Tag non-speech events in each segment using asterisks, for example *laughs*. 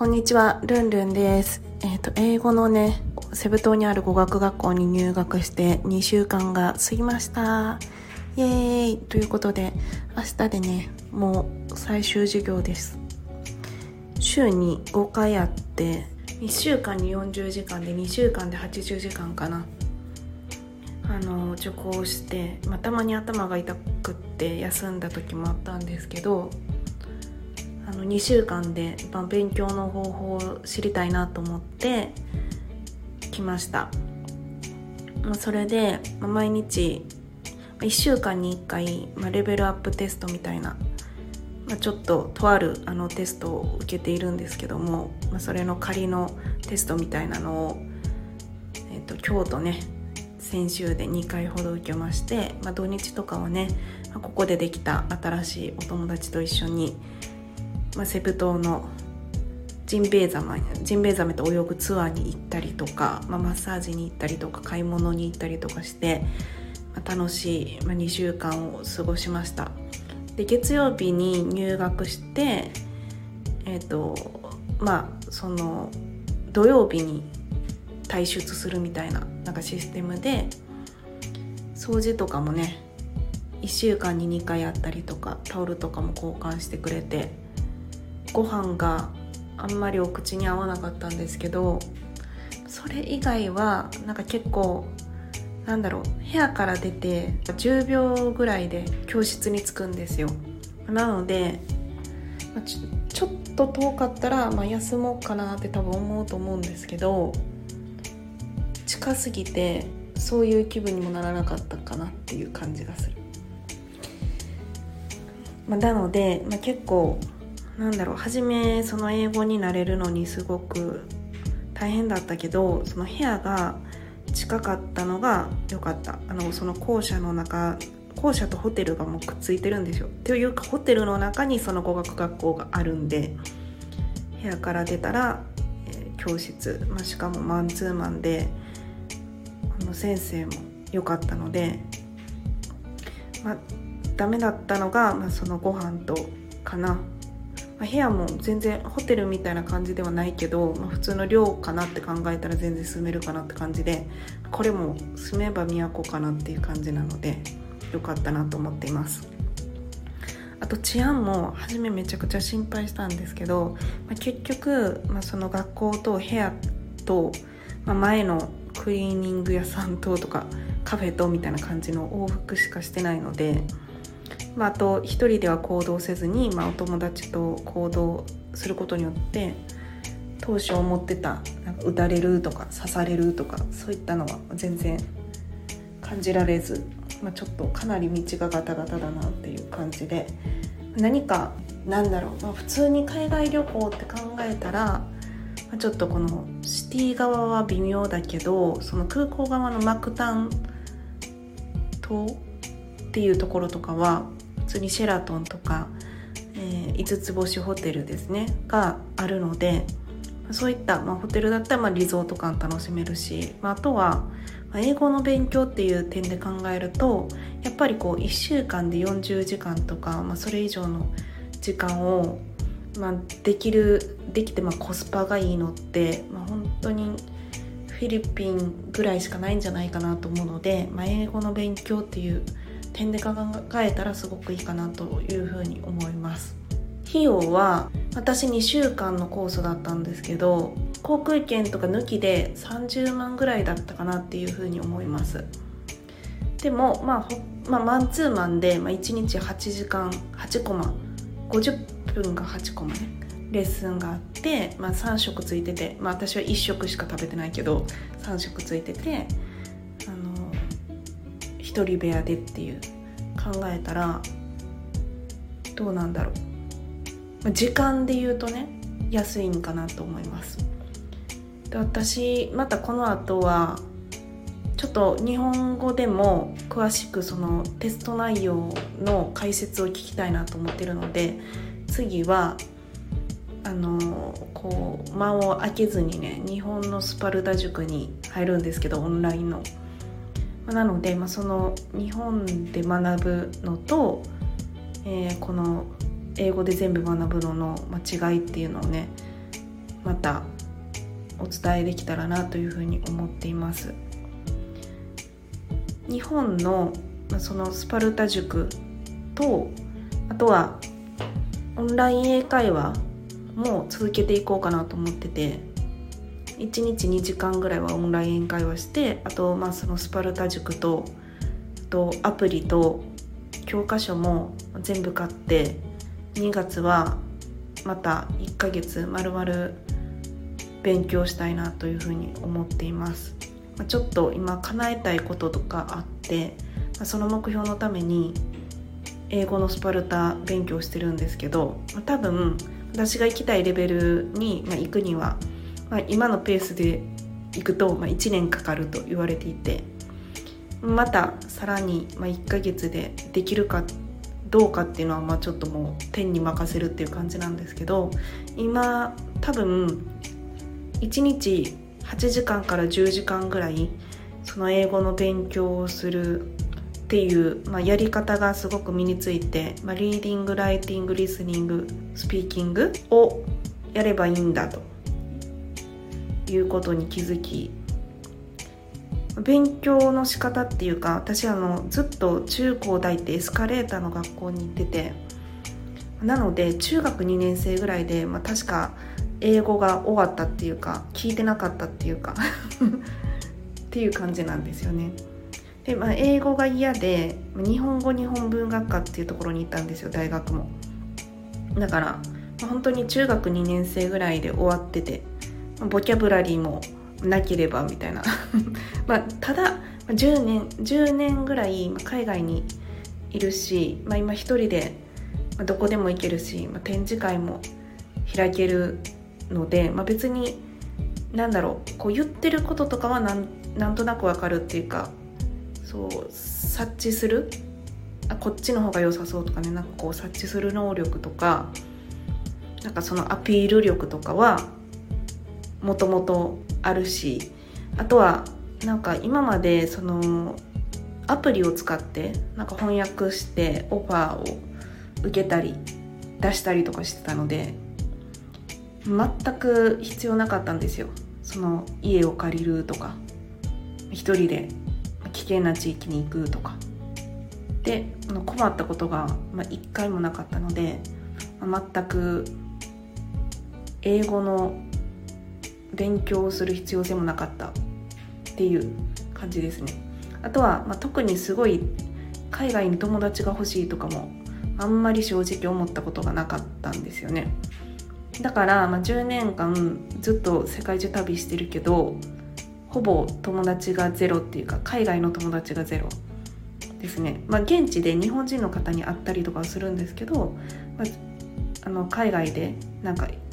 こんにちは、ルンルンです。えっ、と、英語のね、セブ島にある語学学校に入学して2週間が過ぎました。イエーイということで、明日でね、もう最終授業です。週に5回あって、1週間に40時間で2週間で80時間かな。あの受講して、まあ、たまに頭が痛くって休んだ時もあったんですけどあの2週間で、ま、勉強の方法を知りたいなと思って来ました、まあ、それで、まあ、毎日1週間に1回、まあ、レベルアップテストみたいな、まあ、ちょっととあるあのテストを受けているんですけども、まあ、それの仮のテストみたいなのを、えっと今日とね先週で2回ほど受けまして、まあ、土日とかはね、ここでできた新しいお友達と一緒に、まあ、セブ島のジンベエザメジンベエザメと泳ぐツアーに行ったりとか、まあ、マッサージに行ったりとか買い物に行ったりとかして、まあ、楽しい、まあ、2週間を過ごしました。で月曜日に入学してえっ、とまあその土曜日に退出するみたいななんかシステムで掃除とかもね1週間に2回やったりとかタオルとかも交換してくれてご飯があんまりお口に合わなかったんですけどそれ以外はなんか結構なんだろう部屋から出て10秒ぐらいで教室に着くんですよ。なのでちちょっと遠かったら、まあ、休もうかなって多分思うと思うんですけど近すぎてそういう気分にもならなかったかなっていう感じがする、まあ、なので、まあ、結構なんだろう初めその英語になれるのにすごく大変だったけどその部屋が近かったのが良かった。あのその校舎の中校舎とホテルがもうくっついてるんですよ。というかホテルの中にその語学学校があるんで部屋から出たら、えー教室、まあ、しかもマンツーマンであの先生も良かったので、まあ、ダメだったのが、まあ、そのご飯とかな、まあ、部屋も全然ホテルみたいな感じではないけど、まあ、普通の寮かなって考えたら全然住めるかなって感じでこれも住めば都かなっていう感じなので良かったなと思っています。あと治安も初めめちゃくちゃ心配したんですけど、まあ、結局、まあ、その学校と部屋と、まあ、前のクリーニング屋さんととかカフェとみたいな感じの往復しかしてないので、まあ、あと一人では行動せずに、まあ、お友達と行動することによって当初思ってたなんか撃たれるとか刺されるとかそういったのは全然感じられず、まあ、ちょっとかなり道がガタガタだなっていう感じで何かなんだろう、まあ、普通に海外旅行って考えたら、まあ、ちょっとこのシティ側は微妙だけどその空港側のマクタン島っていうところとかは通にシェラトンとか、えー、5つ星ホテルですねがあるのでそういった、まあ、ホテルだったらまあリゾート感楽しめるし、まあ、あとは英語の勉強っていう点で考えるとやっぱりこう1週間で40時間とか、まあ、それ以上の時間を、まあ、できるできてまあコスパがいいのって、まあ、本当にフィリピンぐらいしかないんじゃないかなと思うので、まあ、英語の勉強っていう点で考えたらすごくいいかなというふうに思います。費用は私2週間のコースだったんですけど航空券とか抜きで30万ぐらいだったかなっていうふうに思いますでも、まあ、ほまあマンツーマンで、まあ、1日8時間8コマ50分が8コマねレッスンがあって、まあ、3食ついてて、まあ、私は1食しか食べてないけど3食ついてて1人部屋でっていう考えたらどうなんだろう時間で言うとね安いんかなと思いますで私またこの後はちょっと日本語でも詳しくそのテスト内容の解説を聞きたいなと思ってるので次はあのこう間を空けずにね日本のスパルタ塾に入るんですけどオンラインの。なので、まあ、その日本で学ぶのと、えー、この英語で全部学ぶのの違いっていうのをねまたお伝えできたらなというふうに思っています。日本のそのスパルタ塾とあとはオンライン英会話も続けていこうかなと思ってて1日2時間ぐらいはオンライン会話してあとまあそのスパルタ塾ととアプリと教科書も全部買って2月はまた1ヶ月まるまる勉強したいなというふうに思っています。まあちょっと今叶えたいこととかあってまあその目標のために英語のスパルタ勉強してるんですけど多分私が行きたいレベルに、まあ、行くには、まあ、今のペースで行くと、まあ、1年かかると言われていてまたさらに、まあ、1ヶ月でできるかどうかっていうのは、まあ、ちょっともう天に任せるっていう感じなんですけど今多分1日8時間から10時間ぐらいその英語の勉強をするっていう、まあ、やり方がすごく身について、まあ、リーディングライティングリスニングスピーキングをやればいいんだと。いうことに気づき勉強の仕方っていうか私あのずっと中高大ってエスカレーターの学校に行っててなので中学2年生ぐらいで、まあ、確か英語が終わったっていうか聞いてなかったっていうか *laughs* っていう感じなんですよね。で、まあ、英語が嫌で日本語日本文学科っていうところに行ったんですよ大学もだから、まあ、本当に中学2年生ぐらいで終わっててボキャブラリーもなければみたいな。*laughs* まあただ10年10年ぐらい海外にいるし、まあ、今一人でどこでも行けるし、まあ、展示会も開けるので、まあ、別に何だろうこう言ってることとかはなんなんとなくわかるっていうかそう察知するあこっちの方が良さそうとかねなんかこう察知する能力とかなんかそのアピール力とかはもともとあるしあとはなんか今までそのアプリを使ってなんか翻訳してオファーを受けたり出したりとかしてたので全く必要なかったんですよ。その家を借りるとか一人で危険な地域に行くとか。で困ったことが、まあ、1回もなかったので、全く英語の勉強する必要性もなかったっていう感じですね。あとは、まあ、特にすごい海外に友達が欲しいとかもあんまり正直思ったことがなかったんですよね。だから、まあ、10年間ずっと世界中旅してるけどほぼ友達がゼロっていうか海外の友達がゼロですね、まあ、現地で日本人の方に会ったりとかするんですけど、まあ、あの海外でなんか「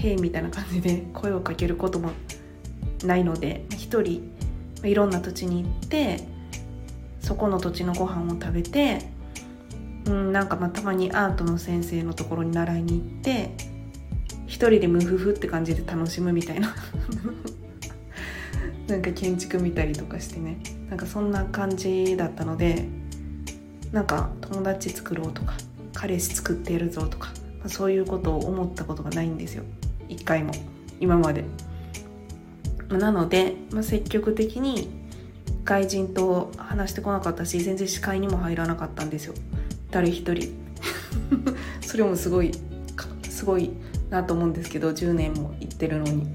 へい」みたいな感じで声をかけることもないので一人いろんな土地に行ってそこの土地のご飯を食べて、うん、なんかまあたまにアートの先生のところに習いに行って一人でムフフって感じで楽しむみたいな。*laughs* なんか建築見たりとかしてね。なんかそんな感じだったのでなんか友達作ろうとか彼氏作ってやるぞとか、まあ、そういうことを思ったことがないんですよ。一回も。今まで。なので、まあ、積極的に外人と話してこなかったし全然視界にも入らなかったんですよ。誰一人。*laughs* それもすごいすごいなと思うんですけど10年も行ってるのに。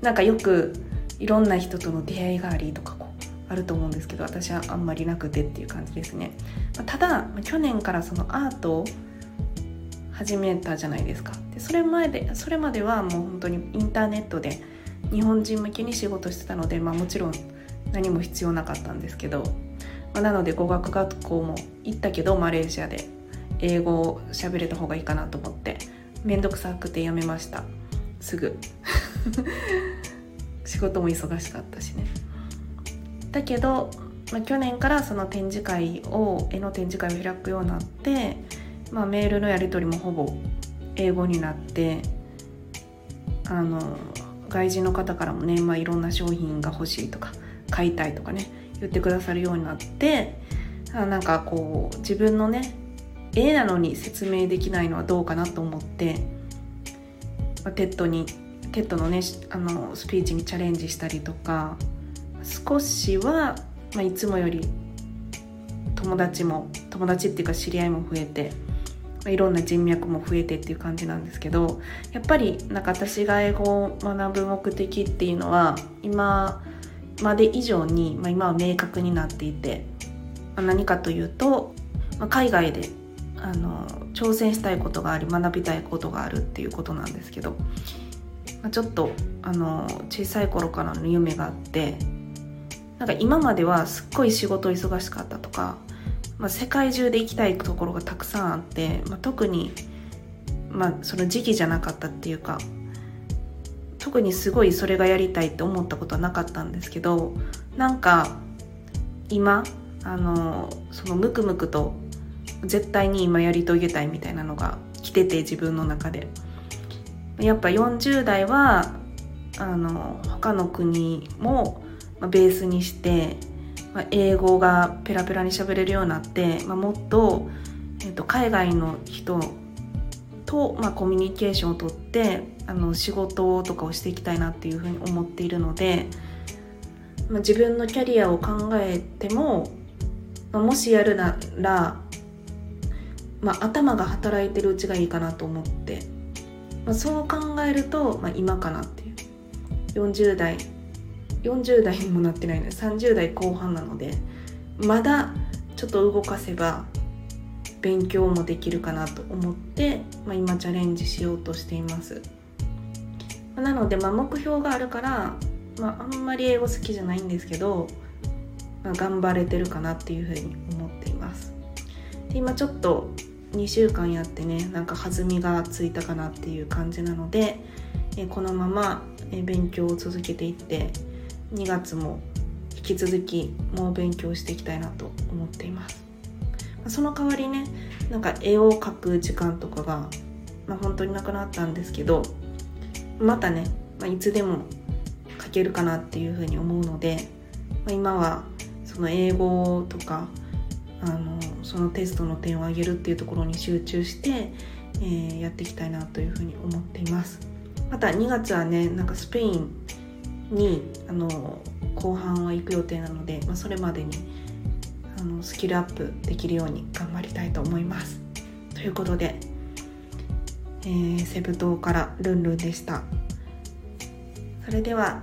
なんかよくいろんな人との出会いがありとかこうあると思うんですけど私はあんまりなくてっていう感じですね、まただ去年からそのアートを始めたじゃないですか。それ前でそれまではもう本当にインターネットで日本人向けに仕事してたので、まあ、もちろん何も必要なかったんですけど、まあ、なので語学学校も行ったけどマレーシアで英語を喋れた方がいいかなと思って面倒くさくてやめました。すぐ。*laughs* 仕事も忙しかったしね。だけど、まあ、去年からその展示会を絵の展示会を開くようになって、まあ、メールのやり取りもほぼ英語になってあの外人の方からもね、まあ、いろんな商品が欲しいとか買いたいとかね言ってくださるようになってあなんかこう自分のね絵なのに説明できないのはどうかなと思って、まあ、 TEDに TEDのねあのスピーチにチャレンジしたりとか少しは、まあ、いつもより友達も友達っていうか知り合いも増えて、いろんな人脈も増えてっていう感じなんですけどやっぱりなんか私が英語を学ぶ目的っていうのは今まで以上に、まあ、今は明確になっていて、ま、何かというと、まあ、海外であの挑戦したいことがあり学びたいことがあるっていうことなんですけど、まあ、ちょっとあの小さい頃からの夢があってなんか今まではすっごい仕事忙しかったとか、まあ、世界中で行きたいところがたくさんあって、まあ、特に、まあ、その時期じゃなかったっていうか特にすごいそれがやりたいって思ったことはなかったんですけどなんか今あのそのムクムクと絶対に今やり遂げたいみたいなのが来てて自分の中で。やっぱ40代はあの他の国もベースにして、まあ、英語がペラペラに喋れるようになって、まあ、もっと,、えーと、海外の人と、まあ、コミュニケーションをとってあの仕事とかをしていきたいなっていうふうに思っているので、まあ、自分のキャリアを考えても、まあ、もしやるならまあ、頭が働いてるうちがいいかなと思って、まあ、そう考えると、まあ、今かなっていう。40代40代にもなってないので30代後半なのでまだちょっと動かせば勉強もできるかなと思って、まあ、今チャレンジしようとしています。なので、まあ、目標があるから、まあ、あんまり英語好きじゃないんですけど、まあ、頑張れてるかなっていうふうに思っています。で今ちょっと2週間やってねなんか弾みがついたかなっていう感じなので、このまま、勉強を続けていって2月も引き続きもう勉強していきたいなと思っています。その代わりねなんか絵を描く時間とかが、まあ、本当になくなったんですけどまたね、まあ、いつでも描けるかなっていうふうに思うので、まあ、今はその英語とかあのそのテストの点を上げるっていうところに集中して、えー、やっていきたいなというふうに思っています。また2月はねなんかスペインにあの後半は行く予定なので、まあ、それまでにあのスキルアップできるように頑張りたいと思いますということで、えー、セブ島からルンルンでしたそれでは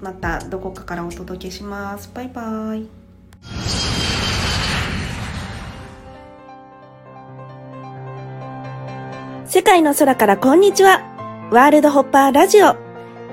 またどこかからお届けしますバイバイ世界の空からこんにちは。ワールドホッパーラジオ。